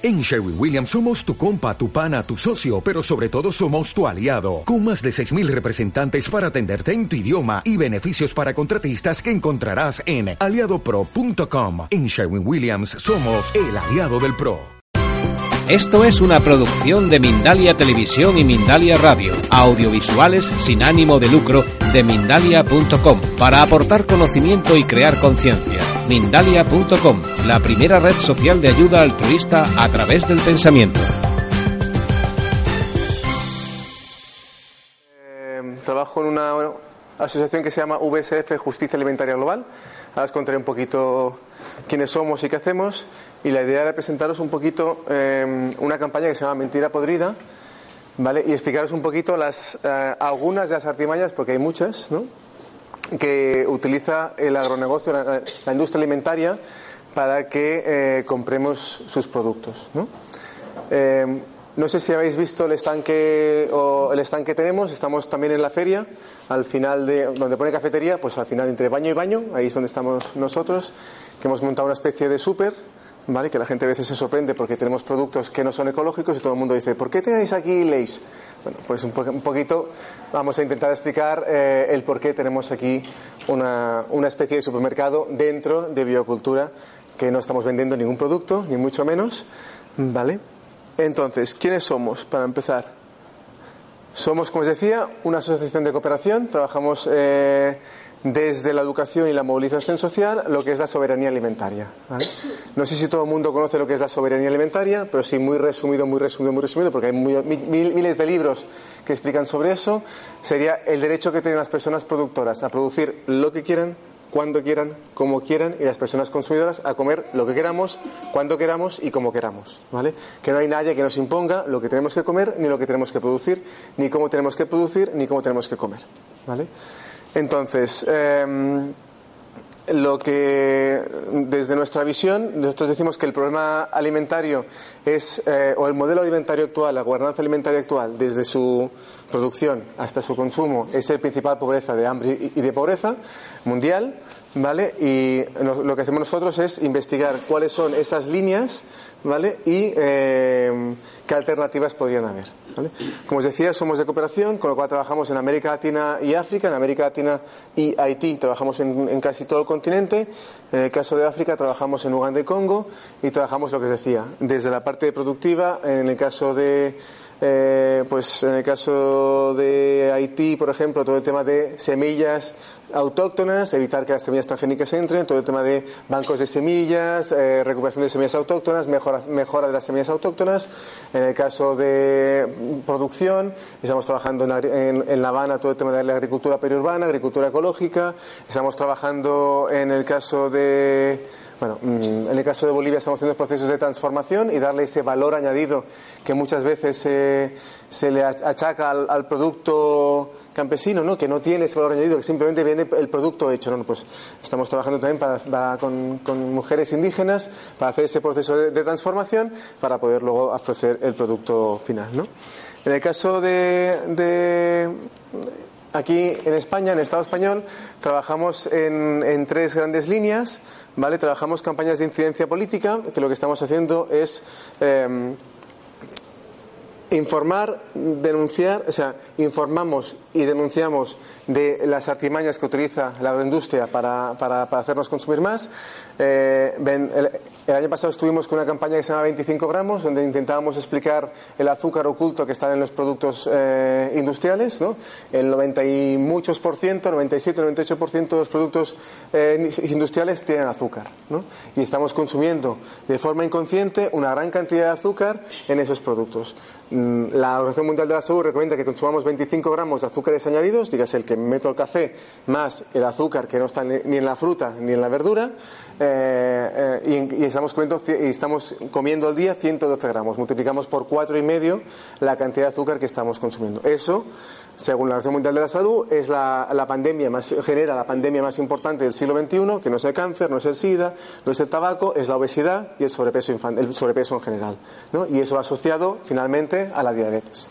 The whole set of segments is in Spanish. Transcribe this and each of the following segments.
En Sherwin Williams somos tu compa, tu pana, tu socio, pero sobre todo somos tu aliado, con más de 6.000 representantes para atenderte en tu idioma y beneficios para contratistas que encontrarás en aliadopro.com. En Sherwin Williams somos el aliado del PRO. Esto es una producción de Mindalia Televisión y Mindalia Radio, audiovisuales sin ánimo de lucro de mindalia.com, para aportar conocimiento y crear conciencia. Mindalia.com, la primera red social de ayuda altruista a través del pensamiento. Eh, trabajo en una asociación que se llama VSF Justicia Alimentaria Global. Ahora os contaré un poquito quiénes somos y qué hacemos. Y la idea era presentaros un poquito eh, una campaña que se llama Mentira Podrida, ¿vale? Y explicaros un poquito las, eh, algunas de las artimañas, porque hay muchas, ¿no? que utiliza el agronegocio, la, industria alimentaria, para que eh, compremos sus productos. ¿no? Eh, no sé si habéis visto el estanque o el estanque que tenemos. Estamos también en la feria, al final de donde pone cafetería, pues al final entre baño y baño, ahí es donde estamos nosotros, que hemos montado una especie de súper ¿vale? que la gente a veces se sorprende porque tenemos productos que no son ecológicos y todo el mundo dice, ¿por qué tenéis aquí Leis? Bueno, pues un, po un poquito vamos a intentar explicar eh, el por qué tenemos aquí una, una especie de supermercado dentro de biocultura que no estamos vendiendo ningún producto, ni mucho menos, ¿vale? Entonces, ¿quiénes somos para empezar? Somos, como os decía, una asociación de cooperación, trabajamos eh, desde la educación y la movilización social lo que es la soberanía alimentaria. ¿vale? No sé si todo el mundo conoce lo que es la soberanía alimentaria, pero sí muy resumido, muy resumido, muy resumido, porque hay muy, mil, miles de libros que explican sobre eso. Sería el derecho que tienen las personas productoras a producir lo que quieran, cuando quieran, como quieran, y las personas consumidoras a comer lo que queramos, cuando queramos y como queramos. ¿vale? Que no hay nadie que nos imponga lo que tenemos que comer, ni lo que tenemos que producir, ni cómo tenemos que producir, ni cómo tenemos que comer. ¿vale? Entonces, eh, lo que desde nuestra visión, nosotros decimos que el problema alimentario es, eh, o el modelo alimentario actual, la gobernanza alimentaria actual, desde su producción hasta su consumo, es el principal pobreza de hambre y de pobreza mundial, ¿vale? Y lo que hacemos nosotros es investigar cuáles son esas líneas, ¿vale? Y eh, qué alternativas podrían haber. Como os decía, somos de cooperación, con lo cual trabajamos en América Latina y África. En América Latina y Haití trabajamos en, en, casi todo el continente. En el caso de África trabajamos en Uganda y Congo y trabajamos lo que os decía, desde la parte productiva, en el caso de eh, pues en el caso de Haití, por ejemplo, todo el tema de semillas autóctonas, evitar que las semillas transgénicas entren, todo el tema de bancos de semillas, eh, recuperación de semillas autóctonas, mejora, mejora, de las semillas autóctonas. En el caso de producción, estamos trabajando en, en, en, La Habana todo el tema de la agricultura periurbana, agricultura ecológica. Estamos trabajando en el caso de bueno, en el caso de Bolivia estamos haciendo procesos de transformación y darle ese valor añadido que muchas veces eh, se le achaca al, producto campesino, ¿no? que no tiene ese valor añadido, que simplemente viene el producto hecho. ¿no? Pues estamos trabajando también para, con, mujeres indígenas para hacer ese proceso de, transformación para poder luego ofrecer el producto final. ¿no? En el caso de aquí en España, en el Estado español, trabajamos en, tres grandes líneas. ¿vale? Trabajamos campañas de incidencia política, que lo que estamos haciendo es eh, informar, denunciar, o sea, informamos y denunciamos de las artimañas que utiliza la agroindustria para, para, para hacernos consumir más. Eh, el, el, año pasado estuvimos con una campaña que se llama 25 gramos, donde intentábamos explicar el azúcar oculto que está en los productos eh, industriales. ¿no? El 90 y muchos por ciento, 97, 98 por ciento de los productos eh, industriales tienen azúcar. ¿no? Y estamos consumiendo de forma inconsciente una gran cantidad de azúcar en esos productos. La Organización Mundial de la Salud recomienda que consumamos 25 gramos de azúcares añadidos, dígase el que meto el café más el azúcar que no está ni en la fruta ni en la verdura, eh, eh, y, y, estamos comiendo, y estamos comiendo al día 112 gramos. Multiplicamos por cuatro y medio la cantidad de azúcar que estamos consumiendo. Eso, según la Organización Mundial de la Salud, es la, pandemia más, genera la pandemia más importante del siglo XXI, que no es el cáncer, no es el SIDA, no es el tabaco, es la obesidad y el sobrepeso, infante, el sobrepeso en general. ¿no? Y eso asociado finalmente a la diabetes.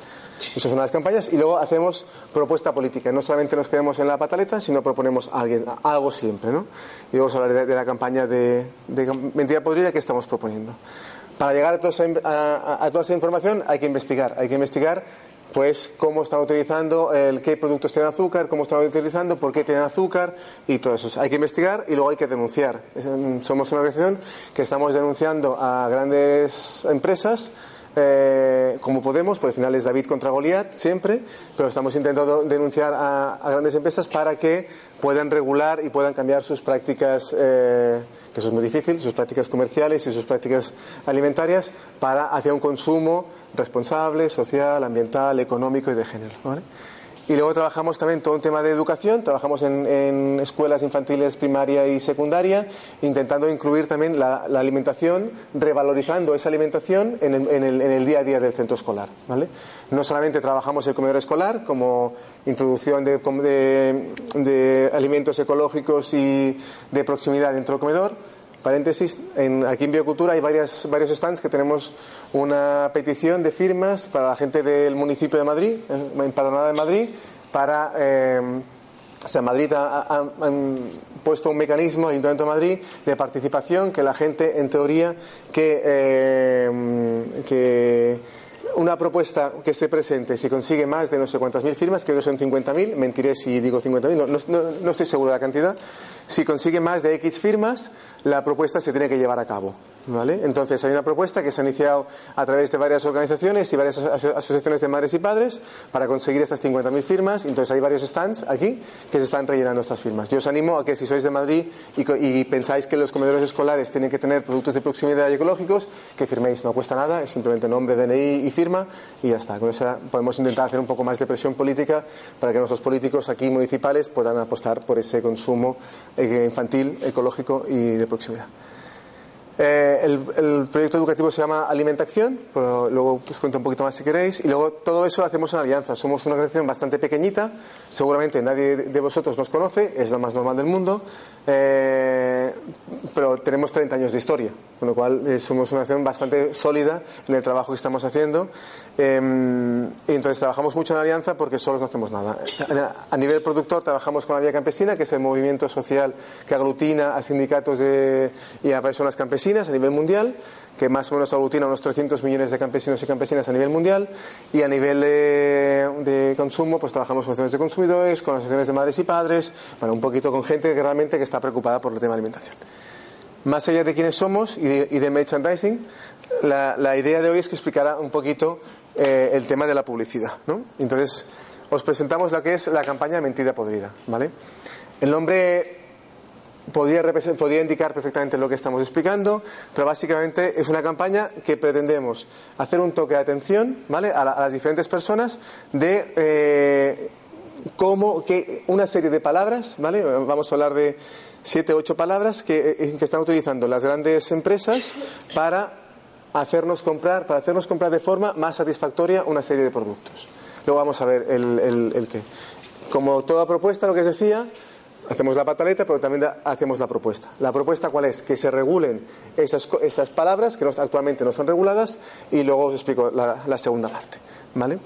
Esas son las campañas y luego hacemos propuesta política. No solamente nos quedamos en la pataleta, sino proponemos a alguien, a algo siempre. ¿no? Y vamos a hablar de, de la campaña de, de, mentira podrida que estamos proponiendo. Para llegar a a, a toda esa información hay que investigar, hay que investigar pues cómo están utilizando, el, qué productos tienen azúcar, cómo están utilizando, por qué tienen azúcar y todo eso. Hay que investigar y luego hay que denunciar. Somos una organización que estamos denunciando a grandes empresas. Eh, como podemos, por al final es David contra Goliat siempre, pero estamos intentando denunciar a, grandes empresas para que puedan regular y puedan cambiar sus prácticas eh, que eso es muy difícil, sus prácticas comerciales y sus prácticas alimentarias para hacia un consumo responsable, social, ambiental, económico y de género. Y luego trabajamos también todo un tema de educación, trabajamos en, escuelas infantiles primaria y secundaria, intentando incluir también la, alimentación, revalorizando esa alimentación en el, día a día del centro escolar. ¿vale? No solamente trabajamos el comedor escolar como introducción de, de alimentos ecológicos y de proximidad dentro del comedor, paréntesis, en, aquí en Biocultura hay varias, varios stands que tenemos una petición de firmas para la gente del municipio de Madrid, empadronada de Madrid, para. Eh, o sea, Madrid ha, puesto un mecanismo, Ayuntamiento de Madrid, de participación que la gente, en teoría, que, eh, que una propuesta que se presente, si consigue más de no sé cuántas mil firmas, creo que son 50.000, mentiré si digo 50.000, no, no, no, estoy seguro de la cantidad, si consigue más de X firmas, la propuesta se tiene que llevar a cabo. ¿vale? Entonces hay una propuesta que se ha iniciado a través de varias organizaciones y varias asociaciones de madres y padres para conseguir estas 50.000 firmas. Entonces hay varios stands aquí que se están rellenando estas firmas. Yo os animo a que si sois de Madrid y, pensáis que los comedores escolares tienen que tener productos de proximidad y ecológicos, que firméis. No cuesta nada, es simplemente nombre, DNI y firma y ya está. Con eso podemos intentar hacer un poco más de presión política para que nuestros políticos aquí municipales puedan apostar por ese consumo eh, infantil, ecológico y de proximidad. 吃不 Eh, el, proyecto educativo se llama Alimentación, pero luego os cuento un poquito más si queréis. Y luego todo eso lo hacemos en alianza. Somos una organización bastante pequeñita, seguramente nadie de vosotros nos conoce, es lo más normal del mundo, eh, pero tenemos 30 años de historia, con lo cual eh, somos una organización bastante sólida en el trabajo que estamos haciendo. Em, y entonces trabajamos mucho en alianza porque solos no hacemos nada. A nivel productor trabajamos con la Vía Campesina, que es el movimiento social que aglutina a sindicatos y a personas campesinas a nivel mundial, que más o menos aglutina unos 300 millones de campesinos y campesinas a nivel mundial, y a nivel de, consumo, pues trabajamos con asociaciones de consumidores, con asociaciones de madres y padres, bueno, un poquito con gente que realmente que está preocupada por el tema de alimentación. Más allá de quiénes somos y de, merchandising, la, idea de hoy es que explicara un poquito eh, el tema de la publicidad. ¿no? Entonces, os presentamos lo que es la campaña Mentira Podrida. ¿vale? El nombre podría, indicar perfectamente lo que estamos explicando, pero básicamente es una campaña que pretendemos hacer un toque de atención ¿vale? a, las diferentes personas de eh, cómo que una serie de palabras, ¿vale? vamos a hablar de siete o ocho palabras que, eh, que están utilizando las grandes empresas para hacernos comprar, para hacernos comprar de forma más satisfactoria una serie de productos. Luego vamos a ver el, el, el qué. Como toda propuesta, lo que os decía, hacemos la pataleta, pero también hacemos la propuesta. ¿La propuesta cuál es? Que se regulen esas, esas palabras que actualmente no son reguladas y luego os explico la, segunda parte. ¿Vale?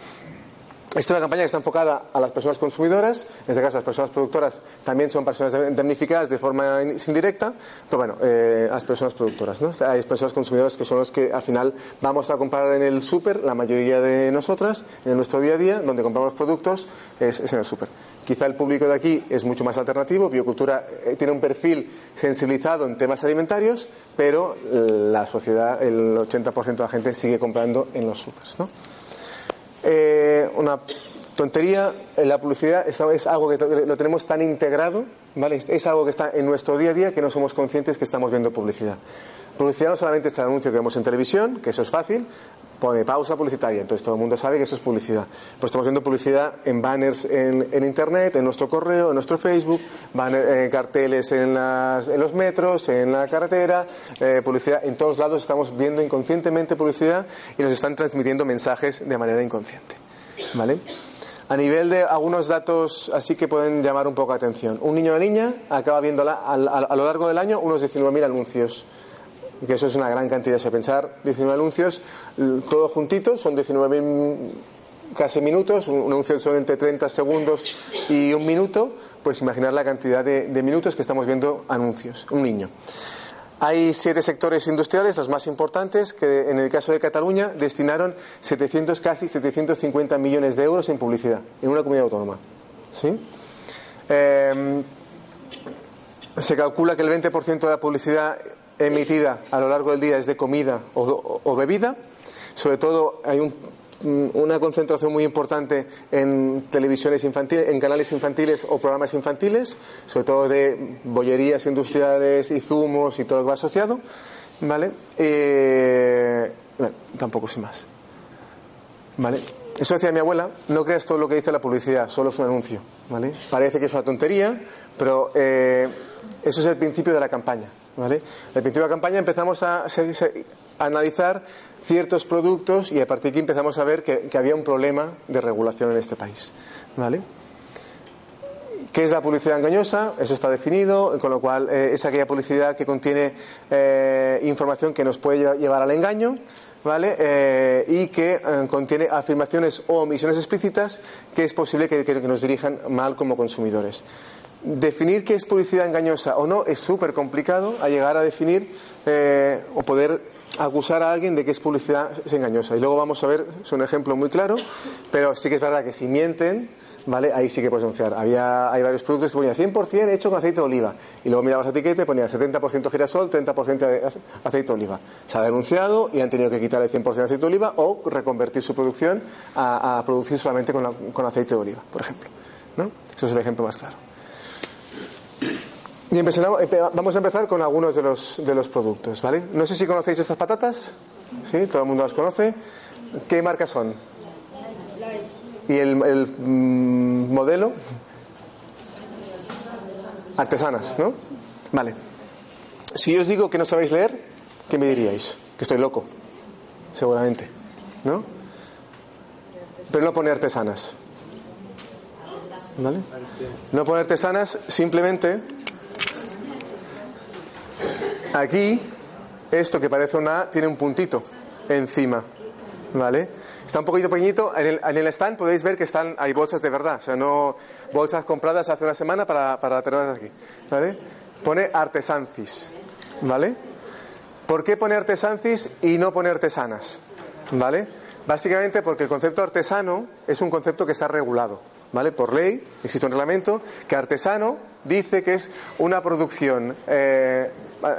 Esta es una campaña que está enfocada a las personas consumidoras, en este caso las personas productoras también son personas damnificadas de forma indirecta, pero bueno, eh, las personas productoras, ¿no? hay personas consumidoras que son los que al final vamos a comprar en el súper, la mayoría de nosotras, en nuestro día a día, donde compramos productos, es, es en el súper. Quizá el público de aquí es mucho más alternativo. Biocultura eh, tiene un perfil sensibilizado en temas alimentarios, pero la sociedad, el 80% de la gente sigue comprando en los supers. ¿no? Eh, una tontería, la publicidad es, algo que lo tenemos tan integrado, ¿vale? es algo que está en nuestro día a día que no somos conscientes que estamos viendo publicidad. Publicidad no solamente es el anuncio que vemos en televisión, que eso es fácil, pone pausa publicitaria, entonces todo el mundo sabe que eso es publicidad. Pues estamos viendo publicidad en banners en, internet, en nuestro correo, en nuestro Facebook, banner, eh, carteles en, los metros, en la carretera, eh, publicidad en todos lados estamos viendo inconscientemente publicidad y nos están transmitiendo mensajes de manera inconsciente. ¿Vale? A nivel de algunos datos así que pueden llamar un poco la atención. Un niño o niña acaba viendo a, a lo largo del año unos 19.000 anuncios que eso es una gran cantidad. Si pensar 19 anuncios, todos juntitos, son 19 casi minutos, un anuncio son entre 30 segundos y un minuto, pues imaginar la cantidad de, minutos que estamos viendo anuncios, un niño. Hay siete sectores industriales, los más importantes, que en el caso de Cataluña destinaron 700, casi 750 millones de euros en publicidad, en una comunidad autónoma. ¿Sí? Eh, se calcula que el 20% de la publicidad emitida a lo largo del día es de comida o, bebida. Sobre todo hay una concentración muy importante en televisiones infantiles, en canales infantiles o programas infantiles, sobre todo de bollerías industriales y zumos y todo lo que va asociado. ¿Vale? Eh, bueno, tampoco sin más. ¿Vale? Eso decía mi abuela, no creas todo lo que dice la publicidad, solo es un anuncio. ¿vale? Parece que es una tontería, pero eh, eso es el principio de la campaña. ¿Vale? Al principio de la campaña empezamos a, analizar ciertos productos y a partir de aquí empezamos a ver que, había un problema de regulación en este país. ¿vale? ¿Qué es la publicidad engañosa? Eso está definido, con lo cual eh, es aquella publicidad que contiene eh, información que nos puede llevar al engaño. ¿Vale? Eh, y que contiene afirmaciones o omisiones explícitas que es posible que nos dirijan mal como consumidores. Definir qué es publicidad engañosa o no es súper complicado a llegar a definir eh, o poder acusar a alguien de que es publicidad engañosa. Y luego vamos a ver, es un ejemplo muy claro, pero sí que es verdad que si mienten, ¿vale? Ahí sí que puedes denunciar. Había, hay varios productos que ponían 100% hecho con aceite de oliva. Y luego mirabas la etiqueta y ponía 70% girasol, 30% aceite de oliva. Se ha denunciado y han tenido que quitar el 100% de aceite de oliva o reconvertir su producción a, producir solamente con, con, aceite de oliva, por ejemplo. ¿no? Eso es el ejemplo más claro. Y vamos a empezar con algunos de los, de los productos, ¿vale? No sé si conocéis estas patatas. ¿Sí? Todo el mundo las conoce. ¿Qué marcas son? ¿Y el, mm, modelo? Artesanas, ¿no? Vale. Si yo os digo que no sabéis leer, ¿qué me diríais? Que estoy loco. Seguramente. ¿No? Pero no pone artesanas. No pone artesanas, simplemente Aquí, esto que parece una A tiene un puntito encima. ¿Vale? Está un poquito pequeñito. En el, stand podéis ver que están, hay bolsas de verdad. O sea, no bolsas compradas hace una semana para, para tenerlas aquí. ¿Vale? Pone artesancis. ¿Vale? ¿Por qué pone artesancis y no pone artesanas? ¿Vale? Básicamente porque el concepto artesano es un concepto que está regulado. ¿Vale? Por ley, existe un reglamento que artesano dice que es una producción, eh,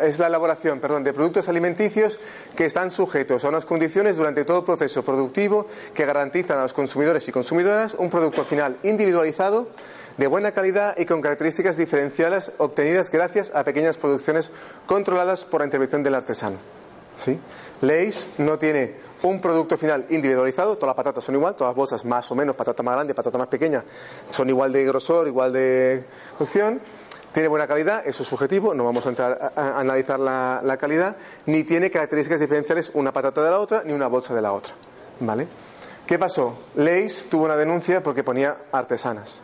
es la elaboración, de productos alimenticios que están sujetos a unas condiciones durante todo el proceso productivo que garantizan a los consumidores y consumidoras un producto final individualizado de buena calidad y con características diferenciadas obtenidas gracias a pequeñas producciones controladas por la intervención del artesano. ¿Sí? Leis no tiene un producto final individualizado, todas las patatas son igual, todas las bolsas más o menos, patata más grande, patata más pequeña, son igual de grosor, igual de cocción, tiene buena calidad, eso es subjetivo, no vamos a entrar a, analizar la, calidad, ni tiene características diferenciales una patata de la otra, ni una bolsa de la otra. ¿Vale? ¿Qué pasó? Leis tuvo una denuncia porque ponía artesanas.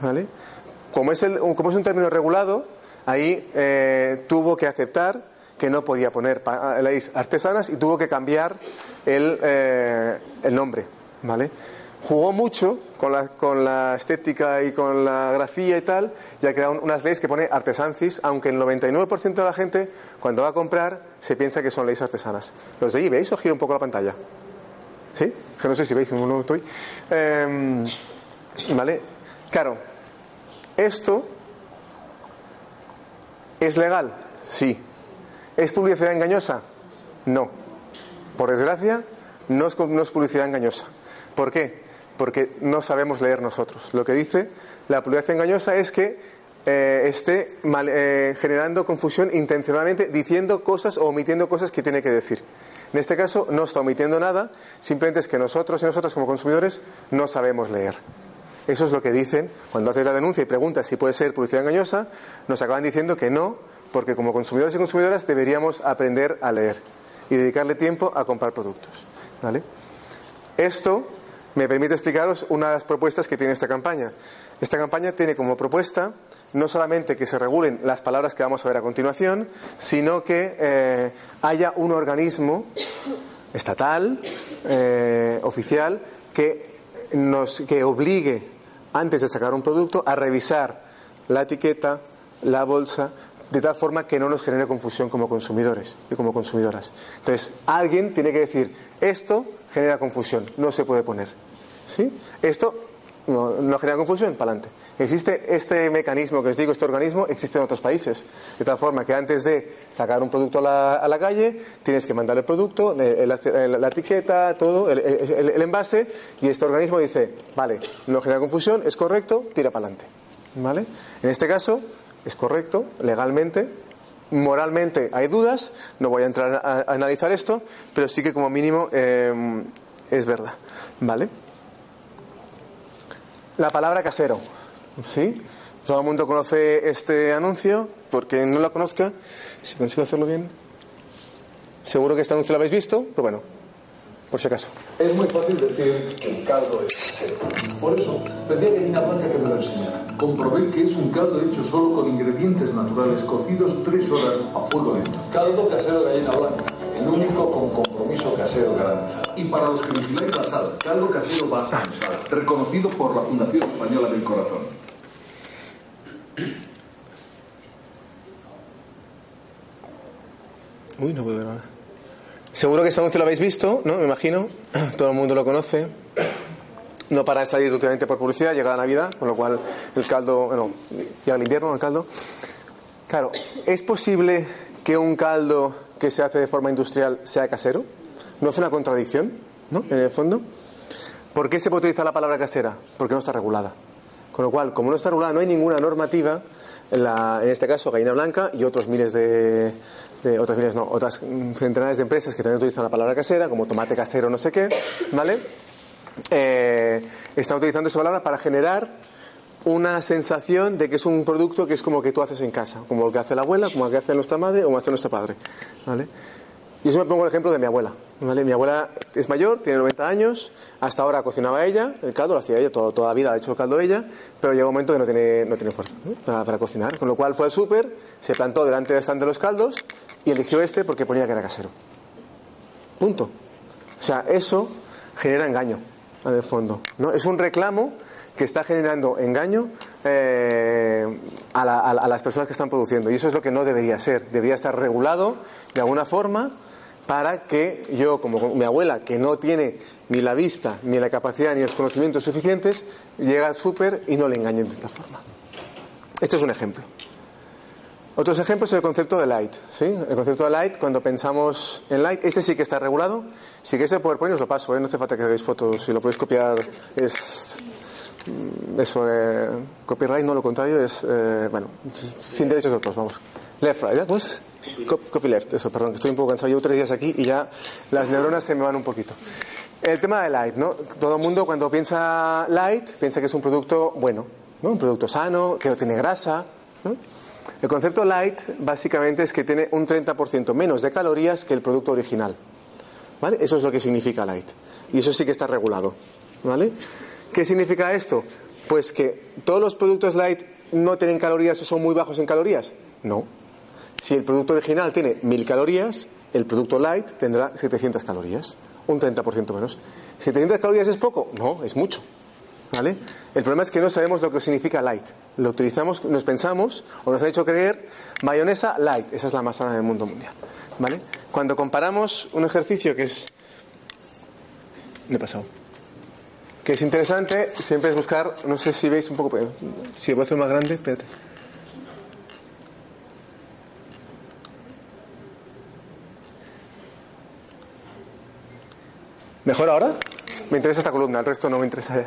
¿Vale? Como es, como es un término regulado, ahí eh, tuvo que aceptar que no podía poner leyes artesanas y tuvo que cambiar el, eh, el nombre, ¿vale? Jugó mucho con la, con la estética y con la grafía y tal, y ha creado unas leyes que pone artesancis, aunque el 99% de la gente, cuando va a comprar, se piensa que son leyes artesanas. ¿Los de ahí veis o giro un poco la pantalla? ¿Sí? Que no sé si veis, no estoy. Em, ¿Vale? Claro, esto es legal, sí, ¿Es publicidad engañosa? No. Por desgracia, no es, publicidad engañosa. ¿Por qué? Porque no sabemos leer nosotros. Lo que dice la publicidad engañosa es que eh, esté eh, generando confusión intencionalmente, diciendo cosas o omitiendo cosas que tiene que decir. En este caso, no está omitiendo nada, simplemente es que nosotros y nosotros como consumidores no sabemos leer. Eso es lo que dicen cuando haces la denuncia y preguntas si puede ser publicidad engañosa, nos acaban diciendo que no, porque como consumidores y consumidoras deberíamos aprender a leer y dedicarle tiempo a comprar productos. ¿vale? Esto me permite explicaros una de las propuestas que tiene esta campaña. Esta campaña tiene como propuesta no solamente que se regulen las palabras que vamos a ver a continuación, sino que eh, haya un organismo estatal, eh, oficial, que, nos, que obligue, antes de sacar un producto, a revisar la etiqueta, la bolsa, de tal forma que no nos genere confusión como consumidores y como consumidoras. Entonces, alguien tiene que decir, esto genera confusión, no se puede poner. ¿Sí? Esto no, genera confusión, para adelante. Existe este mecanismo que os digo, este organismo, existe en otros países. De tal forma que antes de sacar un producto a la, calle, tienes que mandar el producto, la etiqueta, todo, el envase, y este organismo dice, vale, no genera confusión, es correcto, tira para adelante. ¿Vale? En este caso, es correcto, legalmente, moralmente hay dudas, no voy a entrar a, analizar esto, pero sí que como mínimo eh, es verdad. ¿Vale? La palabra casero. ¿Sí? Todo el mundo conoce este anuncio, porque no lo conozca, si consigo hacerlo bien. Seguro que este anuncio lo habéis visto, pero bueno, por si acaso. Es muy fácil decir que el caldo es casero. Por eso, pedí a Karina Blanca que me lo enseñara. Comprobé que es un caldo hecho solo con ingredientes naturales cocidos tres horas a fuego lento. Caldo casero de gallina blanca, el único con compromiso casero garantizado. Y para los que vigiláis la sal, caldo casero sal, reconocido por la Fundación Española del Corazón. Uy, no puedo ver ahora. Seguro que este anuncio lo habéis visto, ¿no? Me imagino. Todo el mundo lo conoce. No para de salir últimamente por publicidad, llega la Navidad, con lo cual el caldo, bueno, llega el invierno, el caldo. Claro, ¿es posible que un caldo que se hace de forma industrial sea casero? ¿No es una contradicción, ¿no? En el fondo. ¿Por qué se puede utilizar la palabra casera? Porque no está regulada. Con lo cual, como no está regulada, no hay ninguna normativa, en, en este caso Gallina Blanca y otros miles de, de- otras miles no, otras centenares de empresas que también utilizan la palabra casera, como tomate casero, no sé qué, ¿vale? Eh, están utilizando esa palabra para generar una sensación de que es un producto que es como que tú haces en casa, como lo que hace la abuela, como lo que hace nuestra madre o como hace nuestro padre, ¿vale? Y eso me pongo el ejemplo de mi abuela. ¿vale? Mi abuela es mayor, tiene 90 años, hasta ahora cocinaba ella, el caldo lo hacía ella, todo- toda la vida ha hecho el caldo ella, pero llega un momento que no tiene, no tiene fuerza ¿no? para, para cocinar. Con lo cual fue al súper, se plantó delante del stand de los caldos y eligió este porque ponía que era casero. Punto. O sea, eso genera engaño, en el fondo. ¿no? Es un reclamo que está generando engaño eh, a, la- las personas que están produciendo. Y eso es lo que no debería ser. Debería estar regulado de alguna forma para que yo, como mi abuela, que no tiene ni la vista, ni la capacidad, ni los conocimientos suficientes, llegue al súper y no le engañen de esta forma. Esto es un ejemplo. Otros ejemplos es el concepto de light. ¿sí? El concepto de light, cuando pensamos en light, este sí que está regulado. Si queréis el PowerPoint os lo paso, ¿eh? no hace falta que hagáis fotos, si lo podéis copiar es mm, eso, eh, copyright, no lo contrario, es, eh, bueno, sin derechos de otros, vamos. Left, right, ¿eh? ¿cómo es? Co- Copy left, eso, perdón, que estoy un poco cansado, llevo tres días aquí y ya las neuronas se me van un poquito. El tema de light, ¿no? Todo el mundo cuando piensa light piensa que es un producto bueno, ¿no? Un producto sano, que no tiene grasa, ¿no? El concepto light básicamente es que tiene un 30% menos de calorías que el producto original. ¿Vale? Eso es lo que significa light. Y eso sí que está regulado. ¿Vale? ¿Qué significa esto? Pues que todos los productos light no tienen calorías o son muy bajos en calorías. No. Si el producto original tiene 1000 calorías, el producto light tendrá 700 calorías. Un 30% menos. ¿700 calorías es poco? No, es mucho. ¿Vale? El problema es que no sabemos lo que significa light. Lo utilizamos, nos pensamos o nos han hecho creer mayonesa light. Esa es la más sana del mundo mundial. ¿Vale? Cuando comparamos un ejercicio que es. Me he pasado. Que es interesante, siempre es buscar. No sé si veis un poco. Si voy a hacer más grande, espérate. ¿Mejor ahora? Me interesa esta columna, el resto no me interesa.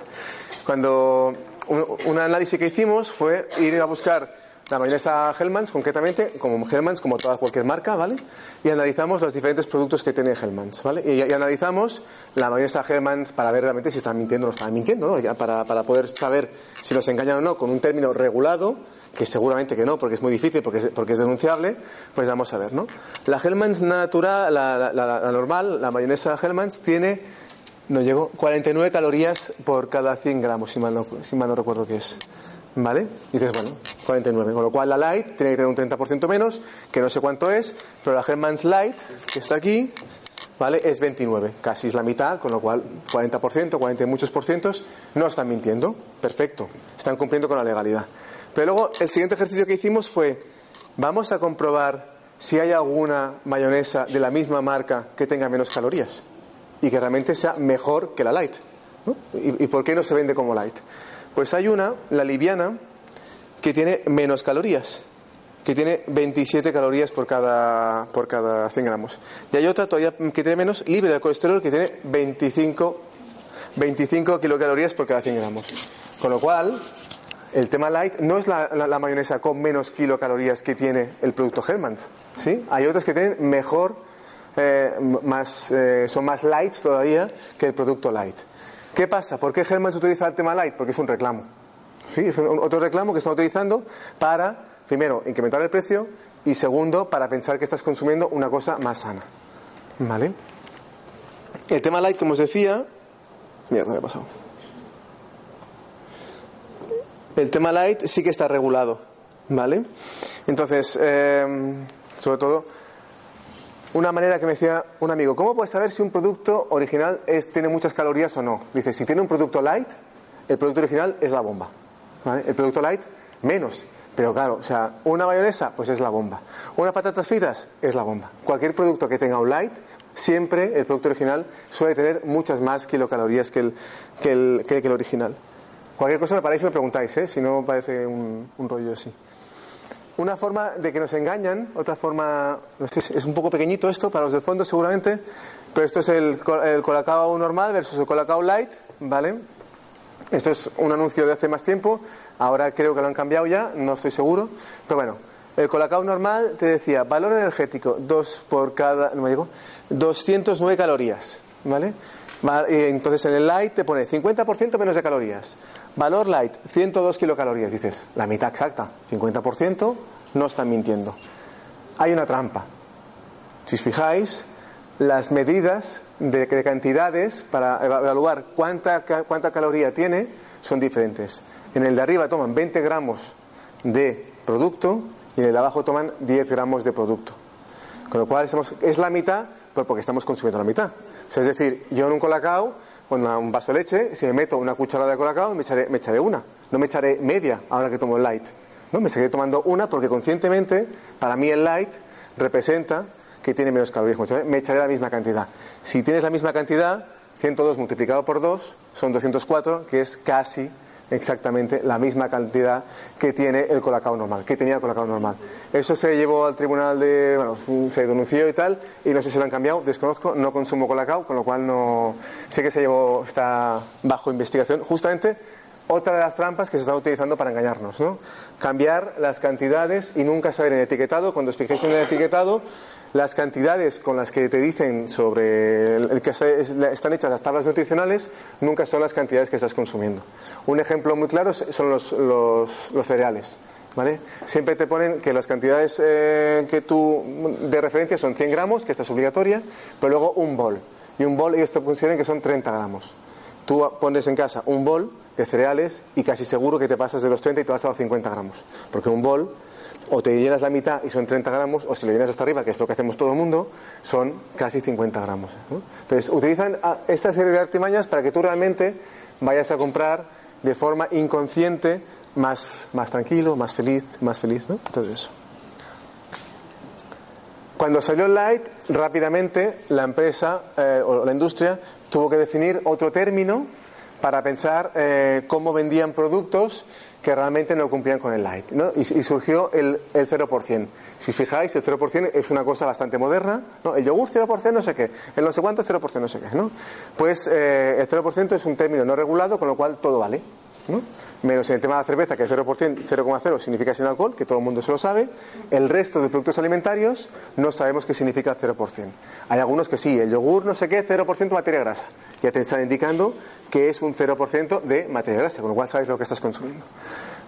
Cuando un, un análisis que hicimos fue ir a buscar la mayonesa Hellmann's, concretamente, como Hellmann's, como toda cualquier marca, ¿vale? Y analizamos los diferentes productos que tiene Hellmann's, ¿vale? Y, y analizamos la mayonesa Hellmann's para ver realmente si están mintiendo o no están mintiendo, ¿no? Ya para, para poder saber si nos engañan o no con un término regulado, que seguramente que no, porque es muy difícil, porque es, porque es denunciable, pues vamos a ver, ¿no? La Hellmann's natural, la, la- la- la normal, la mayonesa Hellmann's, tiene, no llegó, 49 calorías por cada 100 gramos, si mal no, si mal no recuerdo qué es. ¿Vale? Y dices, bueno, 49. Con lo cual la Light tiene que tener un 30% menos, que no sé cuánto es, pero la Hellmann's Light, que está aquí, ¿vale? Es 29, casi es la mitad, con lo cual 40%, 40 y muchos por cientos, no están mintiendo. Perfecto, están cumpliendo con la legalidad. Pero luego el siguiente ejercicio que hicimos fue vamos a comprobar si hay alguna mayonesa de la misma marca que tenga menos calorías y que realmente sea mejor que la light. ¿Y, ¿Y por qué no se vende como light? Pues hay una, la liviana, que tiene menos calorías que tiene 27 calorías por cada, por cada 100 gramos. Y hay otra todavía que tiene menos, libre de colesterol, que tiene 25, 25 kilocalorías por cada 100 gramos. Con lo cual, el tema light no es la mayonesa con menos kilocalorías que tiene el producto Hellmann's. ¿sí? Hay otras que tienen mejor, eh, más, eh, son más light todavía que el producto light. ¿Qué pasa? ¿Por qué Hellmann's utiliza el tema light? Porque es un reclamo. ¿sí? Es un, otro reclamo que están utilizando para primero, incrementar el precio y segundo, para pensar que estás consumiendo una cosa más sana. ¿Vale? El tema light, como os decía, mira, me ha pasado. El tema light sí que está regulado, ¿vale? Entonces, eh, sobre todo, una manera que me decía un amigo, ¿cómo puedes saber si un producto original tiene muchas calorías o no? Dice, si tiene un producto light, el producto original es la bomba. El producto light, menos. Pero claro, o sea, una mayonesa, pues es la bomba. Unas patatas fritas, es la bomba. Cualquier producto que tenga un light, siempre el producto original suele tener muchas más kilocalorías que el, que el, que el original. Cualquier cosa me paráis y me preguntáis, ¿eh? si no parece un, un rollo así. Una forma de que nos engañan, otra forma, es un poco pequeñito esto para los del fondo seguramente, pero esto es el, el Colacao normal versus el Colacao light, ¿vale? Esto es un anuncio de hace más tiempo, ahora creo que lo han cambiado ya, no estoy seguro, pero bueno, el Colacao normal te decía, valor energético, 2 por cada, no me digo, 209 calorías, ¿vale? Entonces en el light te pone 50% menos de calorías. Valor light, 102 kilocalorías. Dices, la mitad exacta, 50%, no están mintiendo. Hay una trampa. Si os fijáis, las medidas de, de cantidades para evaluar cuánta, cuánta caloría tiene son diferentes. En el de arriba toman 20 gramos de producto y en el de abajo toman 10 gramos de producto. Con lo cual es la mitad, pero porque estamos consumiendo la mitad. O sea, es decir, yo en un colacao, con un vaso de leche, si me meto una cucharada de colacao, me echaré, me echaré una. No me echaré media ahora que tomo el light. ¿no? Me seguiré tomando una porque conscientemente, para mí el light representa que tiene menos calorías. Me echaré la misma cantidad. Si tienes la misma cantidad, 102 multiplicado por 2 son 204, que es casi exactamente la misma cantidad que tiene el colacao normal, que tenía el colacao normal. Eso se llevó al tribunal de, bueno, se denunció y tal, y no sé si lo han cambiado, desconozco, no consumo colacao, con lo cual no sé que se llevó, está bajo investigación. Justamente otra de las trampas que se están utilizando para engañarnos, ¿no? Cambiar las cantidades y nunca saber el etiquetado, cuando os fijéis en el etiquetado, las cantidades con las que te dicen sobre el que están hechas las tablas nutricionales nunca son las cantidades que estás consumiendo. Un ejemplo muy claro son los, los, cereales. ¿Vale? Siempre te ponen que las cantidades eh, que tú de referencia son 100 gramos, que esta es obligatoria, pero luego un bol. Y un bol ellos te consideran que son 30 gramos. Tú pones en casa un bol de cereales y casi seguro que te pasas de los 30 y te vas a los 50 gramos. Porque un bol o te llenas la mitad y son 30 gramos, o si lo llenas hasta arriba, que es lo que hacemos todo el mundo, son casi 50 gramos. Entonces, utilizan esta serie de artimañas para que tú realmente vayas a comprar de forma inconsciente, más, más tranquilo, más feliz, más feliz. Todo eso. Cuando salió Light, rápidamente la empresa eh, o la industria tuvo que definir otro término para pensar eh, cómo vendían productos que realmente no cumplían con el light. ¿no? Y, surgió el, el 0%. Si os fijáis, el 0% es una cosa bastante moderna. ¿no? El yogur 0% no sé qué, el no sé cuánto 0% no sé qué. ¿no? Pues eh, el 0% es un término no regulado, con lo cual todo vale. ¿No? Menos en el tema de la cerveza, que el 0%, 0,0 significa sin alcohol, que todo el mundo se lo sabe. El resto de productos alimentarios no sabemos qué significa 0%. Hay algunos que sí, el yogur no sé qué, 0% materia grasa. Ya te están indicando que es un 0% de materia grasa, con lo cual sabes lo que estás consumiendo.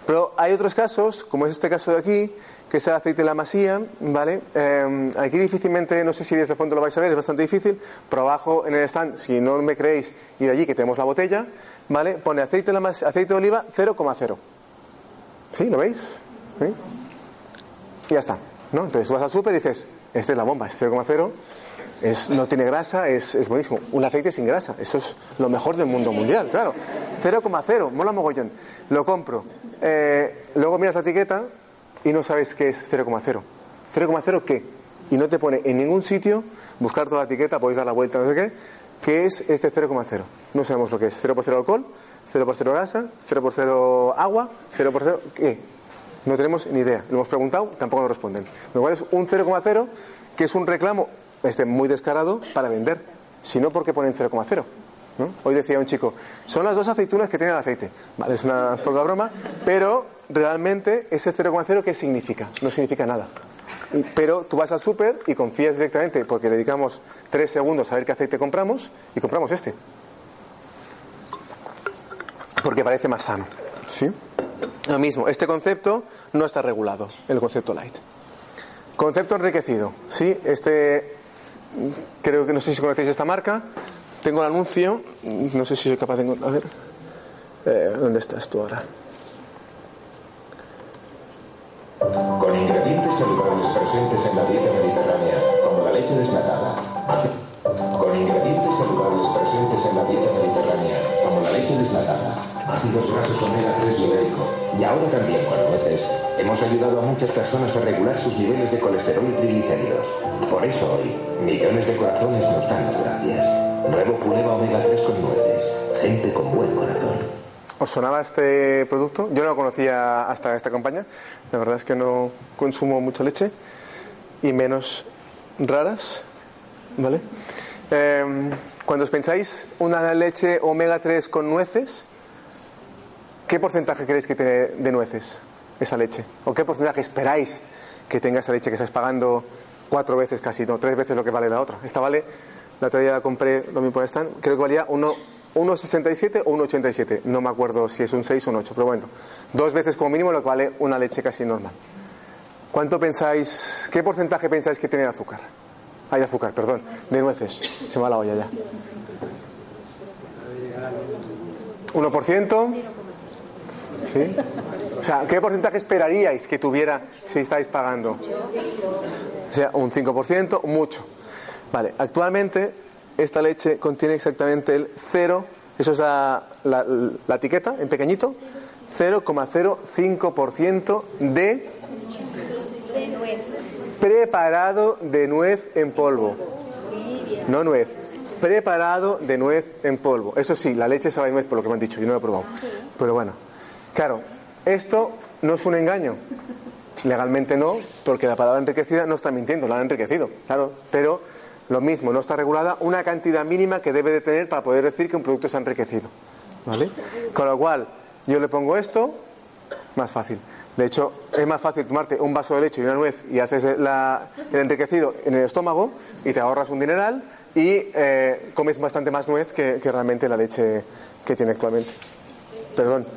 Pero hay otros casos, como es este caso de aquí, que es el aceite de la masía, ¿vale? Eh, aquí difícilmente, no sé si desde el fondo lo vais a ver, es bastante difícil, pero abajo en el stand, si no me creéis, ir allí que tenemos la botella, ¿vale? Pone aceite de, aceite de oliva 0,0. ¿Sí? ¿Lo veis? Y ya está, ¿no? Entonces vas al súper y dices, esta es la bomba, es 0,0. Es, no tiene grasa, es, es, buenísimo. Un aceite sin grasa, eso es lo mejor del mundo mundial, claro. 0,0, mola mogollón. Lo compro. Eh, luego miras la etiqueta y no sabes qué es 0,0. ¿0,0 qué? Y no te pone en ningún sitio, buscar toda la etiqueta, podéis dar la vuelta, no sé qué, qué es este 0,0. No sabemos lo que es. 0 por 0 alcohol, 0 por 0 grasa, 0 por 0 agua, 0 por 0 qué. No tenemos ni idea. Lo hemos preguntado, tampoco nos responden. Lo cual es un 0,0 que es un reclamo este, muy descarado para vender. Si no, ¿por qué ponen 0,0? ¿No? Hoy decía un chico, son las dos aceitunas que tienen el aceite. Vale, es una poca broma, pero realmente ese 0,0 ¿qué significa? No significa nada. Pero tú vas al súper y confías directamente, porque le dedicamos tres segundos a ver qué aceite compramos, y compramos este. Porque parece más sano. ¿Sí? Lo mismo, este concepto no está regulado, el concepto light. Concepto enriquecido. Sí, este. Creo que no sé si conocéis esta marca. Tengo el anuncio. No sé si soy capaz de encontrar. A ver. Eh, ¿Dónde estás tú ahora? Con ingredientes saludables presentes en la dieta mediterránea, como la leche desnatada. Con ingredientes saludables presentes en la dieta mediterránea, como la leche desnatada, ácidos grasos omega 3 ibérico, y ahora también con nueces, hemos ayudado a muchas personas a regular sus niveles de colesterol y triglicéridos. Por eso hoy, millones de corazones nos dan las gracias. Nuevo Puleva omega 3 con nueces. Gente con buen corazón. ¿Os sonaba este producto? Yo no lo conocía hasta esta campaña. La verdad es que no consumo mucha leche y menos raras. ¿Vale? Eh, cuando os pensáis una leche omega 3 con nueces, ¿qué porcentaje queréis que tiene de nueces esa leche? ¿O qué porcentaje esperáis que tenga esa leche que estáis pagando cuatro veces casi, no, tres veces lo que vale la otra? Esta vale, la otra día la compré, lo mismo están, creo que valía uno, 1,67 o 1,87. No me acuerdo si es un 6 o un 8, pero bueno, dos veces como mínimo lo que vale una leche casi normal. ¿Cuánto pensáis, qué porcentaje pensáis que tiene azúcar? Hay azúcar, perdón, de nueces. Se me va la olla ya. ¿1%? ¿Sí? O sea, ¿qué porcentaje esperaríais que tuviera si estáis pagando? O sea, un 5%, mucho. Vale, actualmente esta leche contiene exactamente el 0, eso es la, etiqueta en pequeñito, 0,05% de preparado de nuez en polvo. No nuez, preparado de nuez en polvo. Eso sí, la leche sabe a nuez por lo que me han dicho, yo no lo he probado. Pero bueno, claro, esto no es un engaño. Legalmente no, porque la palabra enriquecida no está mintiendo, la han enriquecido, claro. Pero lo mismo, no está regulada una cantidad mínima que debe de tener para poder decir que un producto está enriquecido. ¿Vale? Con lo cual, yo le pongo esto, más fácil. De hecho, es más fácil tomarte un vaso de leche y una nuez y haces la- el enriquecido en el estómago y te ahorras un dineral y eh, comes bastante más nuez que, realmente la leche que tiene actualmente. Perdón.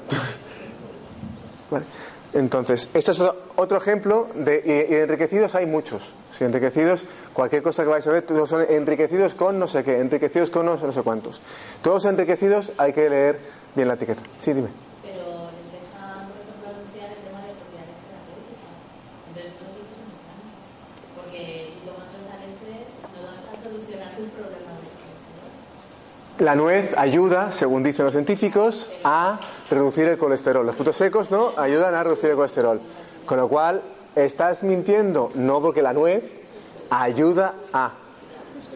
Entonces, este es otro ejemplo de y enriquecidos hay muchos. Enriquecidos, cualquier cosa que vais a ver, todos son enriquecidos con no sé qué, enriquecidos con no, sé- no sé cuántos. Todos enriquecidos hay que leer bien la etiqueta. Sí, dime. pero les dejan, por ejemplo, anunciar el tema de propiedades terapéuticas. Entonces, no sé qué es un engaño. Porque tú tomando esta leche no vas a solucionar un problema de colesterol. La nuez ayuda, según dicen los científicos, a reducir el colesterol. Los frutos secos no ayudan a reducir el colesterol. Con lo cual, estás mintiendo, no porque la nuez ayuda a.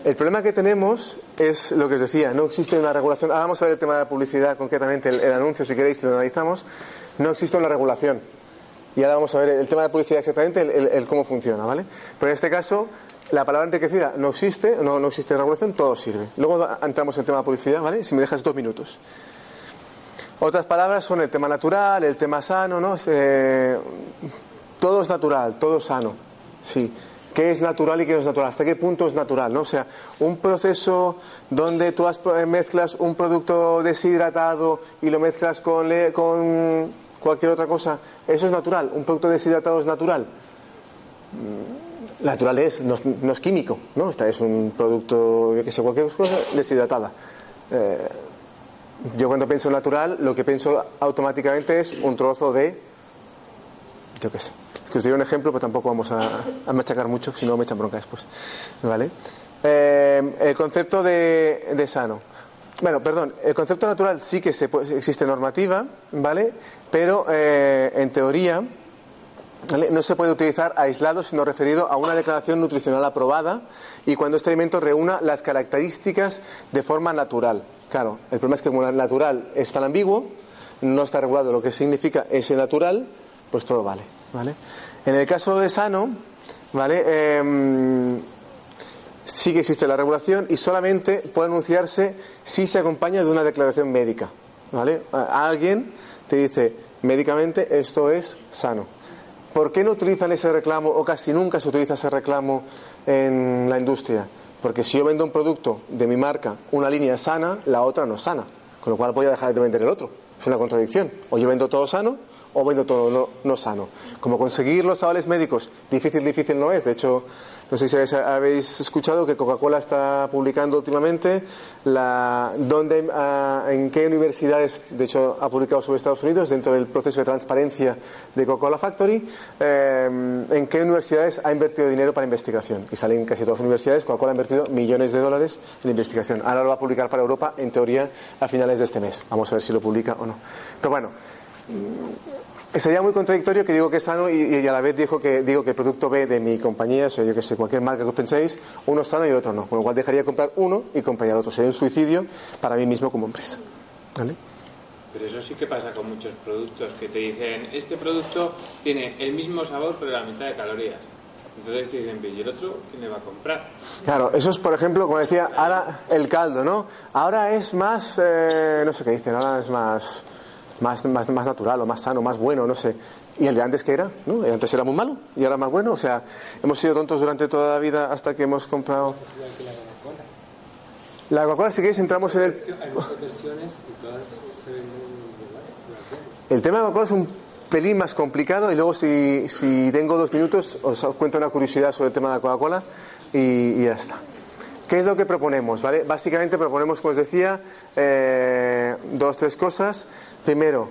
El problema que tenemos es lo que os decía, no existe una regulación. Ahora vamos a ver el tema de la publicidad, concretamente el, anuncio, si queréis, si lo analizamos. No existe una regulación. Y ahora vamos a ver el tema de la publicidad exactamente, el, cómo funciona, ¿vale? Pero en este caso, la palabra enriquecida no existe, no, no existe regulación, todo sirve. Luego entramos en el tema de publicidad, ¿vale? Si me dejas dos minutos. Otras palabras son el tema natural, el tema sano, ¿no? Eh, todo es natural, todo es sano. Sí. ¿Qué es natural y qué no es natural? ¿Hasta qué punto es natural? ¿no? O sea, un proceso donde tú has- eh, mezclas un producto deshidratado y lo mezclas con, con cualquier otra cosa, ¿eso es natural? ¿Un producto deshidratado es natural? Mm, Natural es, no es, químico, ¿no? Es un producto, yo que sé, cualquier cosa deshidratada. Eh, yo cuando pienso en natural, lo que pienso automáticamente es un trozo de, yo qué sé. Que os diré un ejemplo, pero tampoco vamos a, machacar mucho, si no me echan bronca después. ¿Vale? Eh, el concepto de, sano. Bueno, perdón, el concepto natural sí que se existe normativa, ¿vale? Pero eh, en teoría ¿vale? no se puede utilizar aislado, sino referido a una declaración nutricional aprobada y cuando este alimento reúna las características de forma natural. Claro, el problema es que como natural es tan ambiguo, no está regulado lo que significa ese natural, pues todo vale. En el caso de sano, ¿vale? Em, sí que existe la regulación y solamente puede anunciarse si se acompaña de una declaración médica. ¿vale? Alguien te dice, médicamente esto es sano. ¿Por qué no utilizan ese reclamo o casi nunca se utiliza ese reclamo en la industria? Porque si yo vendo un producto de mi marca, una línea sana, la otra no sana. Con lo cual voy a dejar de vender el otro. Es una contradicción. O yo vendo todo sano o vendo todo no, no sano. Como conseguir los avales médicos, difícil, difícil no es. De hecho, no sé si habéis escuchado que Coca-Cola está publicando últimamente dónde, ah, en qué universidades, de hecho ha publicado sobre Estados Unidos dentro del proceso de transparencia de Coca-Cola Factory, eh, en qué universidades ha invertido dinero para investigación. Y salen casi todas las universidades, Coca-Cola ha invertido millones de dólares en investigación. Ahora lo va a publicar para Europa, en teoría, a finales de este mes. Vamos a ver si lo publica o no. Pero bueno, Sería muy contradictorio que digo que es sano y, a la vez digo que, digo que el producto B de mi compañía, o sea, yo que sé, cualquier marca que os penséis, uno es sano y el otro no. Con lo cual dejaría de comprar uno y compraría el otro. Sería un suicidio para mí mismo como empresa. ¿Vale? Pero eso sí que pasa con muchos productos que te dicen, este producto tiene el mismo sabor pero la mitad de calorías. Entonces te dicen, ¿y el otro quién le va a comprar? Claro, eso es, por ejemplo, como decía, ahora el caldo, ¿no? Ahora es más, eh, no sé qué dicen, ahora es más más, más, más natural o más sano, más bueno, no sé. ¿Y el de antes qué era? ¿No? El antes era muy malo y ahora más bueno. O sea, hemos sido tontos durante toda la vida hasta que hemos comprado. La Coca-Cola, si queréis, entramos en el. El tema de Coca-Cola es un pelín más complicado y luego, si, si tengo dos minutos, os, cuento una curiosidad sobre el tema de la Coca-Cola y, y ya está. ¿Qué es lo que proponemos? ¿vale? Básicamente proponemos, como os decía, eh, dos, tres cosas. Primero,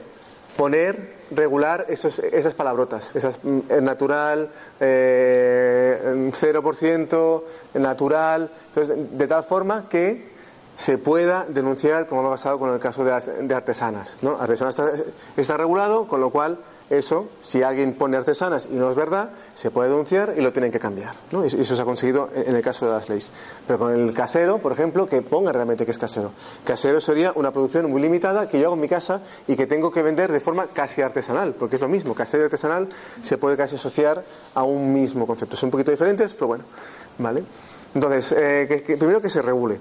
poner, regular esos, esas palabrotas, esas, mm, natural, eh, 0%, natural, entonces, de tal forma que se pueda denunciar, como ha pasado con el caso de, las, de artesanas. ¿no? Artesanas está, está regulado, con lo cual eso, si alguien pone artesanas y no es verdad, se puede denunciar y lo tienen que cambiar. ¿no? Y eso se ha conseguido en el caso de las leyes. Pero con el casero, por ejemplo, que ponga realmente que es casero. Casero sería una producción muy limitada que yo hago en mi casa y que tengo que vender de forma casi artesanal, porque es lo mismo. Casero y artesanal se puede casi asociar a un mismo concepto. Son un poquito diferentes, pero bueno. ¿vale? Entonces, eh, primero que se regule.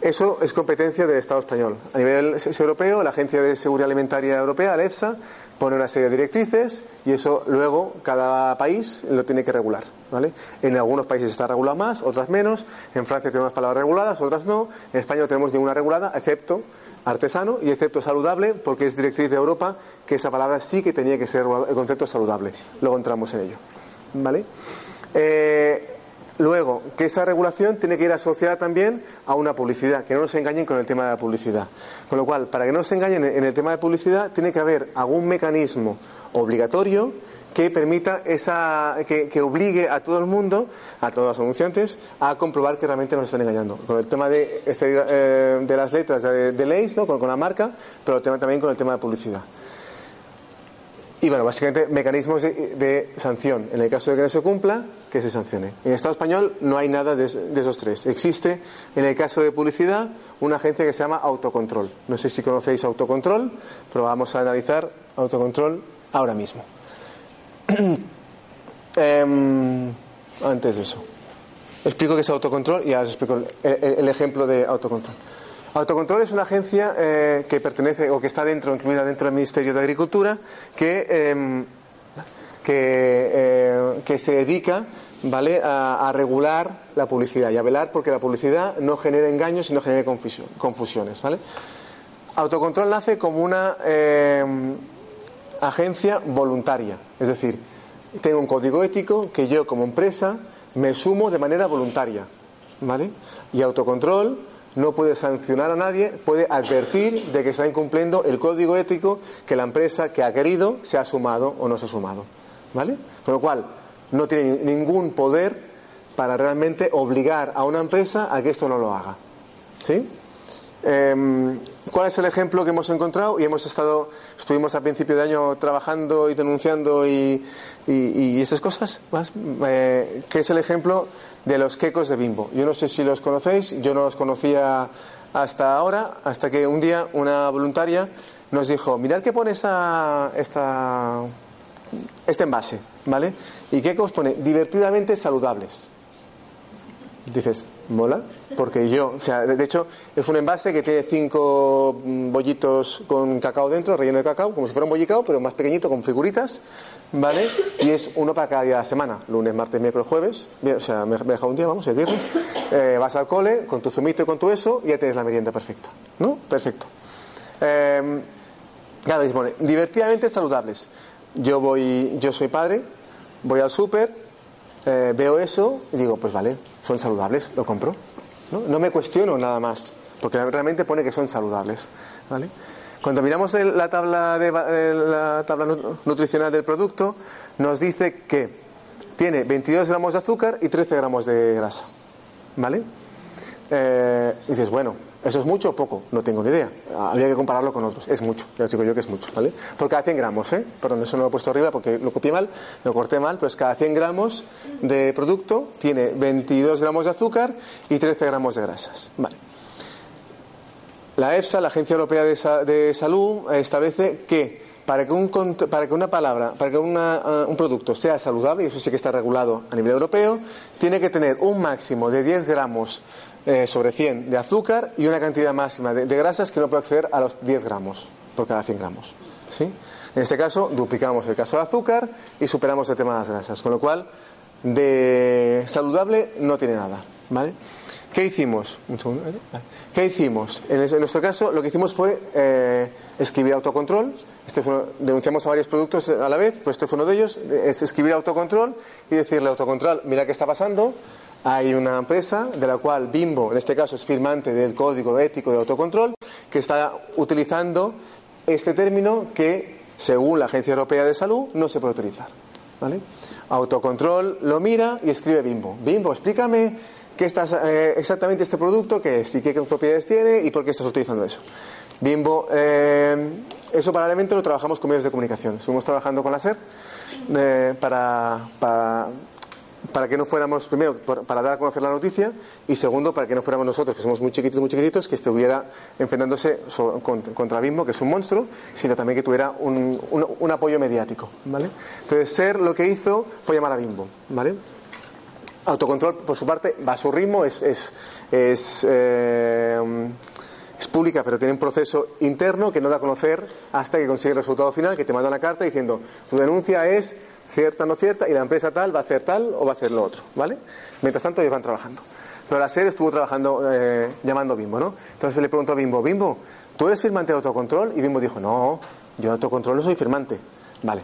Eso es competencia del Estado español. A nivel europeo, la Agencia de Seguridad Alimentaria Europea, la EFSA, pone una serie de directrices y eso luego cada país lo tiene que regular. ¿vale? En algunos países está regulado más, otras menos. En Francia tenemos palabras reguladas, otras no. En España no tenemos ninguna regulada, excepto artesano y excepto saludable, porque es directriz de Europa que esa palabra sí que tenía que ser el concepto saludable. Luego entramos en ello. ¿Vale? Eh, Luego, que esa regulación tiene que ir asociada también a una publicidad, que no nos engañen con el tema de la publicidad. Con lo cual, para que no nos engañen en el tema de publicidad, tiene que haber algún mecanismo obligatorio que permita esa, que, obligue a todo el mundo, a todos los anunciantes, a comprobar que realmente nos están engañando. Con el tema de, este, eh, de las letras de, de leyes, ¿no? con, con, la marca, pero también con el tema de publicidad. Y bueno, básicamente mecanismos de, sanción. En el caso de que no se cumpla, que se sancione. En el Estado español no hay nada de, esos tres. Existe, en el caso de publicidad, una agencia que se llama Autocontrol. No sé si conocéis Autocontrol, pero vamos a analizar Autocontrol ahora mismo. Em, antes de eso. Explico qué es Autocontrol y ahora os explico el ejemplo de Autocontrol. Autocontrol es una agencia eh, que pertenece o que está dentro, incluida dentro del Ministerio de Agricultura, que, em, eh, que, se dedica ¿vale? A, regular la publicidad y a velar porque la publicidad no genere engaños y no genere confusiones. ¿vale? Autocontrol nace como una em, agencia voluntaria, es decir, tengo un código ético que yo como empresa me sumo de manera voluntaria. ¿vale? Y autocontrol no puede sancionar a nadie, puede advertir de que está incumpliendo el código ético que la empresa que ha querido se ha sumado o no se ha sumado. ¿Vale? Con lo cual, no tiene ningún poder para realmente obligar a una empresa a que esto no lo haga. ¿Sí? Em, ¿Cuál es el ejemplo que hemos encontrado? Y hemos estado, estuvimos a principio de año trabajando y denunciando y, y, esas cosas, más, eh, es el ejemplo de los quecos de Bimbo. Yo no sé si los conocéis, yo no los conocía hasta ahora, hasta que un día una voluntaria nos dijo, mirad qué pone esta, esta, este envase, ¿vale? ¿Y qué os pone? Divertidamente saludables. Dices, mola, porque yo, o sea, de hecho, es un envase que tiene cinco mm, bollitos con cacao dentro, relleno de cacao, como si fuera un bollicao, pero más pequeñito, con figuritas, ¿vale? Y es uno para cada día de la semana, lunes, martes, miércoles, jueves, o sea, me he dejado un día, vamos, el viernes, eh, vas al cole con tu zumito y con tu eso y ya tienes la merienda perfecta, ¿no? Perfecto. Eh, claro, dice, divertidamente saludables. Yo voy, yo soy padre, voy al súper, eh, veo eso y digo, pues vale, son saludables, lo compro. ¿no? no me cuestiono nada más, porque realmente pone que son saludables. ¿vale? Cuando miramos la, tabla de, la tabla nutricional del producto, nos dice que tiene 22 gramos de azúcar y 13 gramos de grasa. ¿Vale? Eh, dices, bueno, ¿Eso es mucho o poco? No tengo ni idea. Habría que compararlo con otros. Es mucho, ya os digo yo que es mucho, ¿vale? Por cada 100 gramos, ¿eh? Perdón, eso no lo he puesto arriba porque lo copié mal, lo corté mal, pues cada 100 gramos de producto tiene 22 gramos de azúcar y 13 gramos de grasas. Vale. La EFSA, la Agencia Europea de, Salud, establece que para que, un, una palabra, para que uh, un producto sea saludable, y eso sí que está regulado a nivel europeo, tiene que tener un máximo de 10 gramos eh, sobre 100 de azúcar y una cantidad máxima de, grasas que no puede acceder a los 10 gramos por cada 100 gramos. ¿sí? En este caso, duplicamos el caso de azúcar y superamos el tema de las grasas, con lo cual de saludable no tiene nada. ¿vale? ¿Qué hicimos? ¿Qué hicimos? En, nuestro caso, lo que hicimos fue eh, escribir autocontrol. Este denunciamos a varios productos a la vez, pues este fue uno de ellos. Es escribir autocontrol y decirle autocontrol, mira qué está pasando, hay una empresa de la cual Bimbo, en este caso, es firmante del Código Ético de Autocontrol, que está utilizando este término que, según la Agencia Europea de Salud, no se puede utilizar. Autocontrol lo mira y escribe Bimbo. Bimbo, explícame qué estás, eh, exactamente este producto, qué es y qué propiedades tiene y por qué estás utilizando eso. Bimbo, eh, eso paralelamente lo trabajamos con medios de comunicación. Estuvimos trabajando con la SER eh, para, para para que no fuéramos, primero, para dar a conocer la noticia y segundo, para que no fuéramos nosotros, que somos muy chiquitos, muy chiquititos, que estuviera enfrentándose contra Bimbo, que es un monstruo, sino también que tuviera un, un, apoyo mediático. ¿vale? Entonces, Ser lo que hizo fue llamar a Bimbo. ¿vale? Autocontrol, por su parte, va a su ritmo, es, es, es, eh, es pública, pero tiene un proceso interno que no da a conocer hasta que consigue el resultado final, que te manda una carta diciendo, tu denuncia es cierta o no cierta, y la empresa tal va a hacer tal o va a hacer lo otro, ¿vale? Mientras tanto ellos van trabajando. Pero la SER estuvo trabajando, eh, llamando a Bimbo, ¿no? Entonces le preguntó a Bimbo, Bimbo, ¿tú eres firmante de autocontrol? Y Bimbo dijo, no, yo de autocontrol no soy firmante. Vale.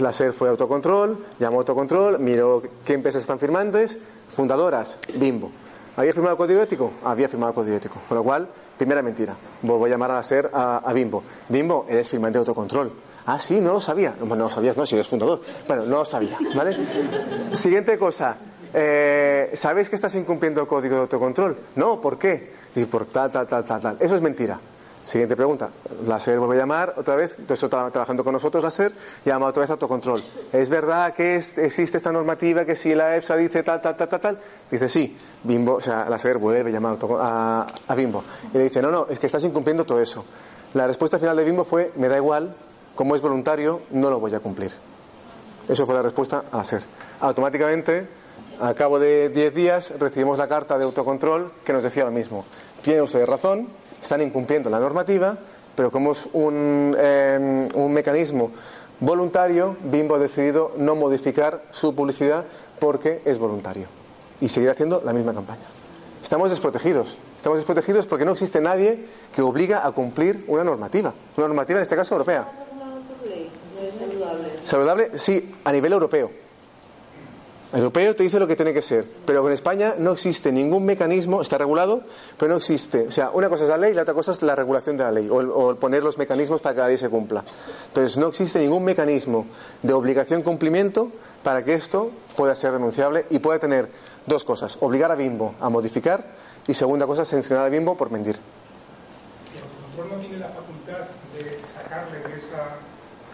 La SER fue autocontrol, llamó a autocontrol, miró qué empresas están firmantes, fundadoras, Bimbo. ¿Había firmado código ético? Había firmado código ético. Con lo cual, primera mentira. Vuelvo a llamar a la SER a, a Bimbo. Bimbo, eres firmante de autocontrol. Ah, sí, no lo sabía. No, no lo sabías, no, si eres fundador. Bueno, no lo sabía, ¿vale? Siguiente cosa. Eh, ¿Sabéis que estás incumpliendo el código de autocontrol? No, ¿por qué? Dice, por tal, tal, tal, tal, tal. Eso es mentira. Siguiente pregunta. La SER vuelve a llamar otra vez, entonces está trabajando con nosotros la SER, llama otra vez a autocontrol. ¿Es verdad que existe esta normativa que si la EFSA dice tal, tal, tal, tal, tal? Dice sí. Bimbo, o sea, la SER vuelve a llamar a, a Bimbo. Y le dice, no, no, es que estás incumpliendo todo eso. La respuesta final de Bimbo fue, me da igual, como es voluntario, no lo voy a cumplir. Eso fue la respuesta a SER. Automáticamente, a cabo de 10 días, recibimos la carta de autocontrol que nos decía lo mismo. Tiene usted razón, están incumpliendo la normativa, pero como es un, em, un mecanismo voluntario, Bimbo ha decidido no modificar su publicidad porque es voluntario y seguir haciendo la misma campaña. Estamos desprotegidos. Estamos desprotegidos porque no existe nadie que obliga a cumplir una normativa. Una normativa, en este caso, europea. Saludable, sí, a nivel europeo. El europeo te dice lo que tiene que ser, pero en España no existe ningún mecanismo, está regulado, pero no existe. O sea, una cosa es la ley y la otra cosa es la regulación de la ley, o, poner los mecanismos para que la ley se cumpla. Entonces, no existe ningún mecanismo de obligación cumplimiento para que esto pueda ser renunciable y pueda tener dos cosas: obligar a Bimbo a modificar y segunda cosa, sancionar a Bimbo por mentir. control no tiene la facultad de sacarle de esa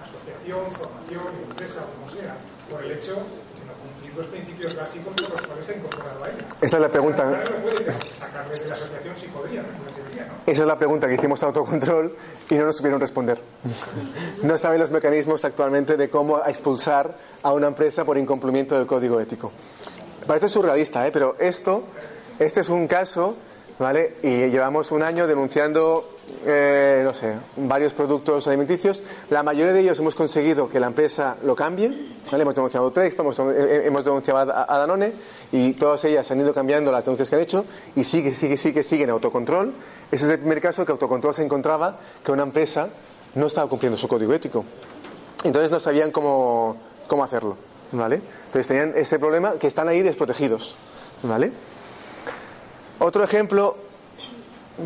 asociación, formación, empresa, como sea, por el hecho de no cumplir los principios básicos por los cuales se ha incorporado a ella. Esa es la pregunta. No puede sacarle de la asociación si podría, no debería, ¿no? Esa es la pregunta que hicimos a autocontrol y no nos supieron responder. No saben los mecanismos actualmente de cómo expulsar a una empresa por incumplimiento del código ético. Parece surrealista, ¿eh? pero esto, este es un caso, ¿vale? Y llevamos un año denunciando, eh, no sé, varios productos alimenticios. La mayoría de ellos hemos conseguido que la empresa lo cambie, ¿vale? Hemos denunciado Trex, hemos, eh, hemos denunciado a, a Danone y todas ellas han ido cambiando las denuncias que han hecho y sigue, sigue, sigue, sigue en autocontrol. Ese es el primer caso que autocontrol se encontraba que una empresa no estaba cumpliendo su código ético. Entonces no sabían cómo, cómo hacerlo, ¿vale? Entonces tenían ese problema que están ahí desprotegidos, ¿vale? Otro ejemplo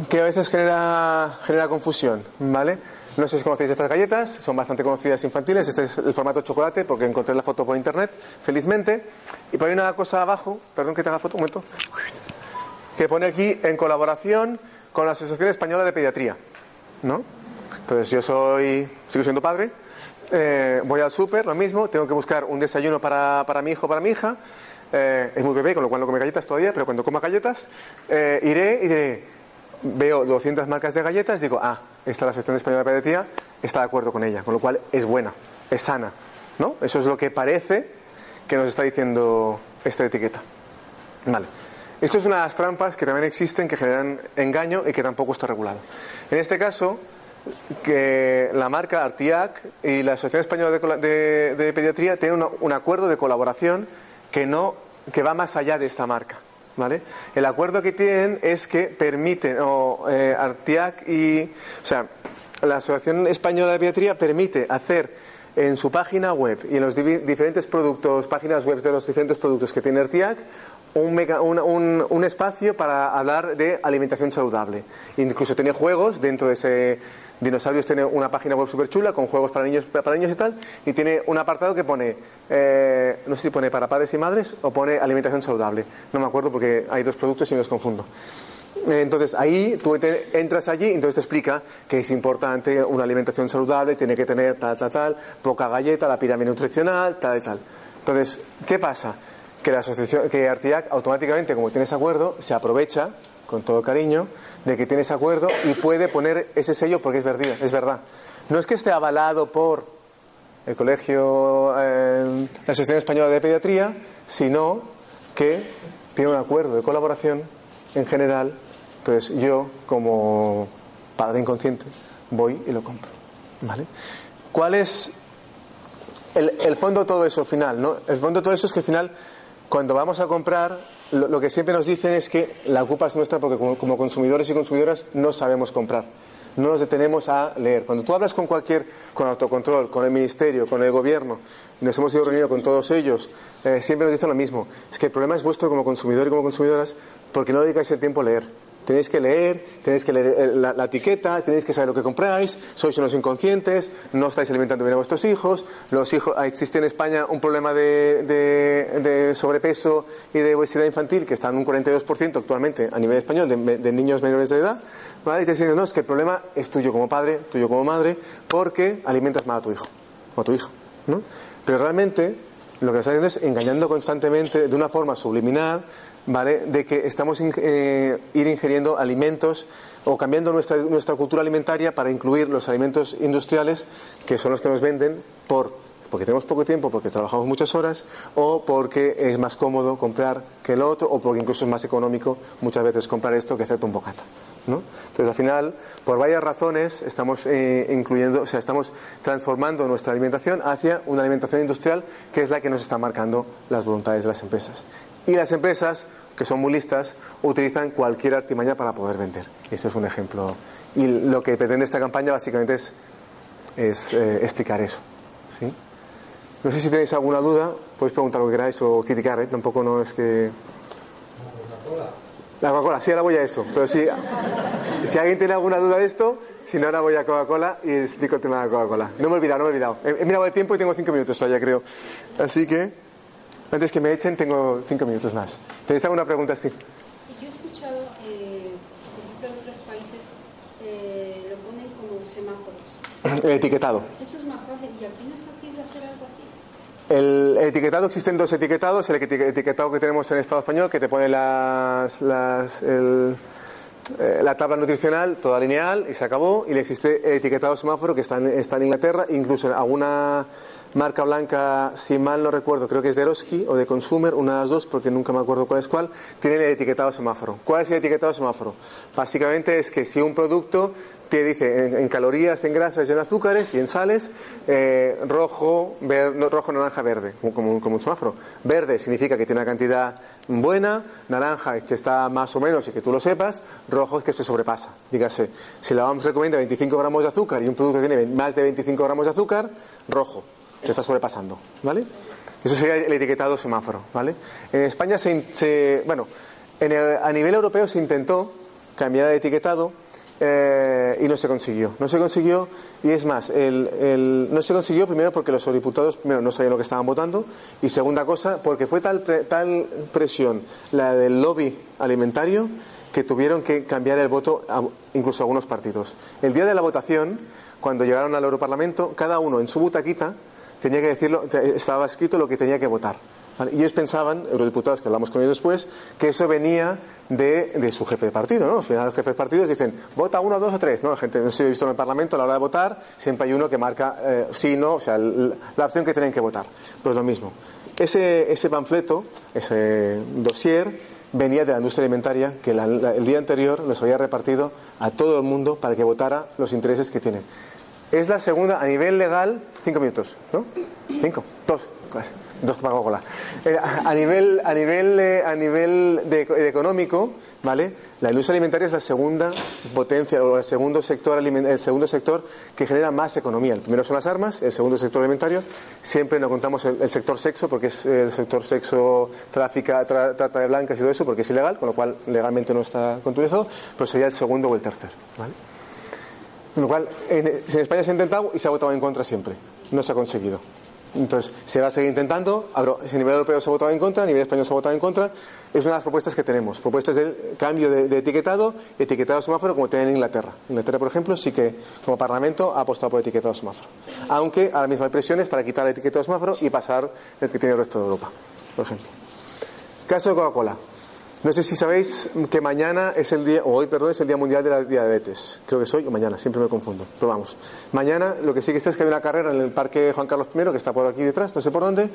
que a veces genera, confusión, ¿vale? No sé si conocéis estas galletas, son bastante conocidas infantiles. Este es el formato chocolate porque encontré la foto por internet, felizmente. Y por ahí una cosa abajo, perdón que te haga foto un momento, que pone aquí en colaboración con la Asociación Española de Pediatría, ¿no? Entonces yo soy, sigo siendo padre, eh, voy al súper, lo mismo, tengo que buscar un desayuno para, para mi hijo, para mi hija. Eh, es muy bebé, con lo cual no come galletas todavía, pero cuando coma galletas, eh, iré y diré, veo 200 marcas de galletas, digo, ah, esta es la Asociación Española de Pediatría, está de acuerdo con ella, con lo cual es buena, es sana, ¿no? Eso es lo que parece que nos está diciendo esta etiqueta. Vale. Esto es una de las trampas que también existen, que generan engaño y que tampoco está regulado. En este caso, que la marca Artiac y la Asociación Española de, de- de Pediatría tienen un acuerdo de colaboración que no que va más allá de esta marca. ¿Vale? El acuerdo que tienen es que permiten, o eh, Artiac y. O sea, la Asociación Española de Pediatría permite hacer en su página web y en los diferentes productos, páginas web de los diferentes productos que tiene Artiac, un, mega- un- un- un espacio para hablar de alimentación saludable. Incluso tiene juegos dentro de ese. Dinosaurios tiene una página web súper chula con juegos para niños, para niños y tal, y tiene un apartado que pone, eh, no sé si pone para padres y madres o pone alimentación saludable. No me acuerdo porque hay dos productos y me los confundo. Entonces ahí tú entras allí y entonces te explica que es importante una alimentación saludable, tiene que tener tal, tal, tal, poca galleta, la pirámide nutricional, tal y tal. Entonces, ¿qué pasa? Que la asociación, que Artiac automáticamente, como tiene ese acuerdo, se aprovecha, con todo cariño, de que tiene ese acuerdo y puede poner ese sello porque es verdad. Es verdad. No es que esté avalado por el Colegio, eh, la Asociación Española de Pediatría, sino que tiene un acuerdo de colaboración en general. Entonces yo, como padre inconsciente, voy y lo compro. ¿Vale? ¿Cuál es el, fondo de todo eso al final? ¿no? El fondo de todo eso es que al final, cuando vamos a comprar, lo, que siempre nos dicen es que la culpa es nuestra porque como, consumidores y consumidoras no sabemos comprar. No nos detenemos a leer. Cuando tú hablas con cualquier, con autocontrol, con el ministerio, con el gobierno, nos hemos ido reunidos con todos ellos, eh, siempre nos dicen lo mismo. Es que el problema es vuestro como consumidor y como consumidoras porque no dedicáis el tiempo a leer. Tenéis que leer, tenéis que leer eh, la, etiqueta, tenéis que saber lo que compráis, sois unos inconscientes, no estáis alimentando bien a vuestros hijos. Los hijos existe en España un problema de, sobrepeso y de obesidad infantil que está en un 42% actualmente a nivel español de, de niños menores de edad. ¿vale? Y te dicen, no, es que el problema es tuyo como padre, tuyo como madre, porque alimentas mal a tu hijo o a tu hijo. ¿no? Pero realmente lo que está haciendo es engañando constantemente de una forma subliminal, ¿vale? De que estamos eh, ir ingiriendo alimentos o cambiando nuestra, nuestra cultura alimentaria para incluir los alimentos industriales que son los que nos venden por porque tenemos poco tiempo, porque trabajamos muchas horas, o porque es más cómodo comprar que lo otro, o porque incluso es más económico muchas veces comprar esto que hacerte un bocata. ¿no? Entonces, al final, por varias razones, estamos eh, incluyendo, o sea, estamos transformando nuestra alimentación hacia una alimentación industrial que es la que nos está marcando las voluntades de las empresas. Y las empresas, que son muy listas, utilizan cualquier artimaña para poder vender. Este es un ejemplo. Y lo que pretende esta campaña básicamente es, es eh, explicar eso. ¿sí? No sé si tenéis alguna duda, podéis preguntar lo que queráis o criticar, ¿eh? tampoco no es que. La Coca-Cola, sí, ahora voy a eso. Pero si, si alguien tiene alguna duda de esto, si no, ahora voy a Coca-Cola y explico el tema de la Coca-Cola. No me he olvidado, no me he olvidado. He, he mirado el tiempo y tengo cinco minutos todavía, creo. Así que, antes que me echen, tengo cinco minutos más. ¿Tenéis alguna pregunta? Sí. Yo he escuchado, eh, por ejemplo, en otros países, eh, lo como semáforos. El etiquetado. Eso es más fácil. ¿Y aquí no es factible hacer algo así? El etiquetado, existen dos etiquetados. El eti- etiquetado que tenemos en el Estado español, que te pone las, las- el- eh, la tabla nutricional toda lineal y se acabó. Y le existe el etiquetado semáforo que está en, está en Inglaterra. Incluso en alguna marca blanca, si mal no recuerdo, creo que es de Eroski o de Consumer, una de las dos, porque nunca me acuerdo cuál es cuál, tiene el etiquetado semáforo. ¿Cuál es el etiquetado semáforo? Básicamente es que si un producto te dice en, calorías, en grasas y en azúcares y en sales, eh, rojo, ver- no, rojo, naranja, verde, como, como, un semáforo. Verde significa que tiene una cantidad buena, naranja es que está más o menos y que tú lo sepas, rojo es que se sobrepasa. Dígase, si la vamos recomienda 25 gramos de azúcar y un producto tiene más de 25 gramos de azúcar, rojo, se está sobrepasando, ¿vale? Eso sería el etiquetado semáforo, ¿vale? En España se, se- bueno, en el- a nivel europeo se intentó cambiar el etiquetado eh, y no se consiguió. No se consiguió y es más, el- el- no se consiguió primero porque los eurodiputados primero no sabían lo que estaban votando y segunda cosa porque fue tal, pre- tal presión la del lobby alimentario que tuvieron que cambiar el voto a- incluso algunos partidos. El día de la votación, cuando llegaron al Europarlamento, cada uno en su butaquita tenía que decirlo, estaba escrito lo que tenía que votar. Y ellos pensaban, eurodiputados que hablamos con ellos después, que eso venía de, de su jefe de partido, ¿no? Al final los jefes de partidos dicen, vota uno, dos o tres, ¿no? La gente, no sé si he visto en el Parlamento a la hora de votar, siempre hay uno que marca eh, sí, no, o sea, la opción que tienen que votar. Pues lo mismo. Ese, ese panfleto, ese dossier, venía de la industria alimentaria que la- el día anterior los había repartido a todo el mundo para que votara los intereses que tienen. Es la segunda, a nivel legal, cinco minutos, ¿no? Cinco, dos, dos Coca-Cola. Eh, a nivel, a nivel, eh, a nivel de, económico, ¿vale? La industria alimentaria es la segunda potencia o el segundo sector, el segundo sector que genera más economía. El primero son las armas, el segundo sector alimentario. Siempre no contamos el, sector sexo porque es el sector sexo, tráfica, tra- trata de blancas y todo eso porque es ilegal, con lo cual legalmente no está controlado, pero sería el segundo o el tercero, ¿vale? Con lo cual, en, España se ha intentado y se ha votado en contra siempre. No se ha conseguido. Entonces, se va a seguir intentando. A nivel europeo se ha votado en contra, a nivel español se ha votado en contra. Es una de las propuestas que tenemos. Propuestas del cambio de, de etiquetado, etiquetado semáforo, como tienen en Inglaterra. Inglaterra, por ejemplo, sí que como Parlamento ha apostado por etiquetado semáforo. Aunque ahora mismo hay presiones para quitar el etiquetado semáforo y pasar el que tiene el resto de Europa, por ejemplo. Caso de Coca-Cola. No sé si sabéis que mañana es el día, o hoy, perdón, es el Día Mundial de la Diabetes. Creo que es hoy o mañana, siempre me confundo. Pero vamos. Mañana lo que sí que sé es que hay una carrera en el Parque Juan Carlos I, que está por aquí detrás, no sé por dónde.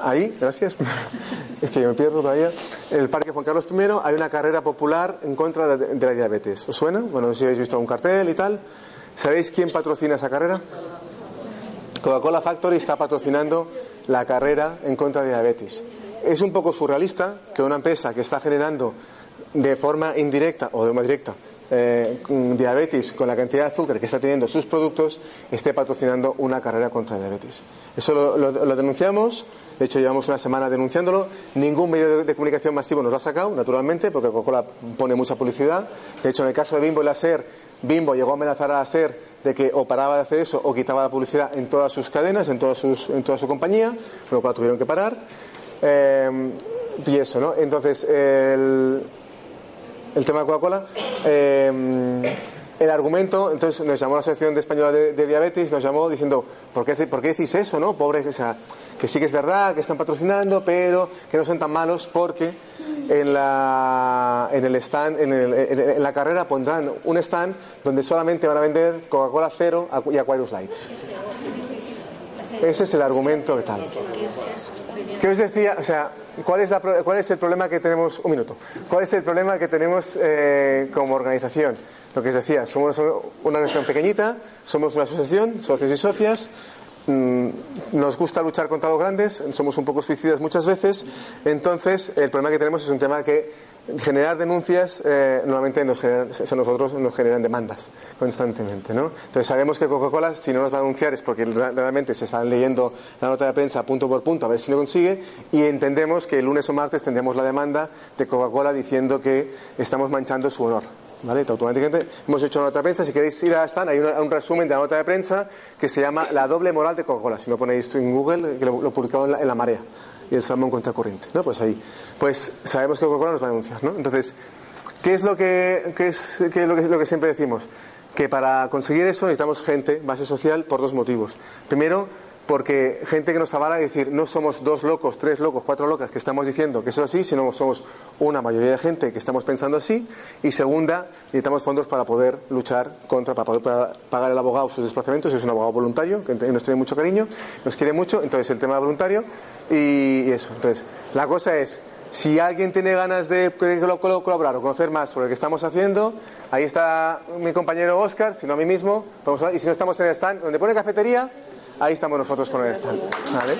Ahí, gracias. es que yo me pierdo todavía. En el Parque Juan Carlos I hay una carrera popular en contra de, la diabetes. ¿Os suena? Bueno, no si habéis visto un cartel y tal. ¿Sabéis quién patrocina esa carrera? Coca-Cola Factory está patrocinando la carrera en contra de diabetes. Es un poco surrealista que una empresa que está generando de forma indirecta o de forma directa eh, diabetes con la cantidad de azúcar que está teniendo sus productos esté patrocinando una carrera contra diabetes. Eso lo, denunciamos, de hecho llevamos una semana denunciándolo, ningún medio de, de comunicación masivo nos lo ha sacado, naturalmente, porque Coca-Cola pone mucha publicidad. De hecho, en el caso de Bimbo y la SER, Bimbo llegó a amenazar a la SER de que o paraba de hacer eso o quitaba la publicidad en todas sus cadenas, en, todas sus, en toda su compañía, con lo cual tuvieron que parar. Eh, y eso, ¿no? Entonces, el, tema de Coca-Cola. eh, el argumento, entonces nos llamó la Asociación de Española de, de Diabetes, nos llamó diciendo, ¿por qué, ¿por qué decís eso, no? Pobre, o sea, que sí que es verdad, que están patrocinando, pero que no son tan malos porque en la, en el stand, en, el- en- en la carrera pondrán un stand donde solamente van a vender Coca-Cola cero y Aquarius Light. Ese es el argumento que tal. ¿Qué os decía? O sea, ¿cuál es, la ¿cuál es el problema que tenemos? Un minuto. ¿Cuál es el problema que tenemos eh, como organización? Lo que os decía, somos una organización pequeñita, somos una asociación, socios y socias. mm, Nos gusta luchar contra los grandes, somos un poco suicidas muchas veces. Entonces, el problema que tenemos es un tema que generar denuncias eh, normalmente nos generan, nosotros nos generan demandas constantemente, ¿no? Entonces sabemos que Coca-Cola si no nos va a denunciar es porque re- realmente se están leyendo la nota de prensa punto por punto a ver si lo consigue y entendemos que el lunes o martes tendremos la demanda de Coca-Cola diciendo que estamos manchando su honor. ¿Vale? Automáticamente hemos hecho una nota de prensa. Si queréis ir a Stan, hay un resumen de la nota de prensa que se llama La doble moral de Coca-Cola. Si lo ponéis en Google, que lo, lo publicamos en la, en la marea y el salmón contracorriente. ¿no? Pues ahí. Pues sabemos que Coca-Cola nos va a denunciar. ¿no? Entonces, ¿qué es lo que, qué es, qué es lo que, lo que siempre decimos? que para conseguir eso necesitamos gente, base social, por dos motivos. Primero, porque gente que nos avala y decir, no somos dos locos, tres locos, cuatro locas que estamos diciendo que eso es así, sino somos una mayoría de gente que estamos pensando así. Y segunda, necesitamos fondos para poder luchar contra, para poder pagar el abogado sus desplazamientos. Es un abogado voluntario que nos tiene mucho cariño, nos quiere mucho, entonces el tema voluntario y, eso. Entonces, la cosa es, si alguien tiene ganas de col- col- colaborar o conocer más sobre lo que estamos haciendo, ahí está mi compañero Oscar, si no a mí mismo. Vamos a- y si no estamos en el stand, donde pone cafetería, ahí estamos nosotros con el stand. ¿vale?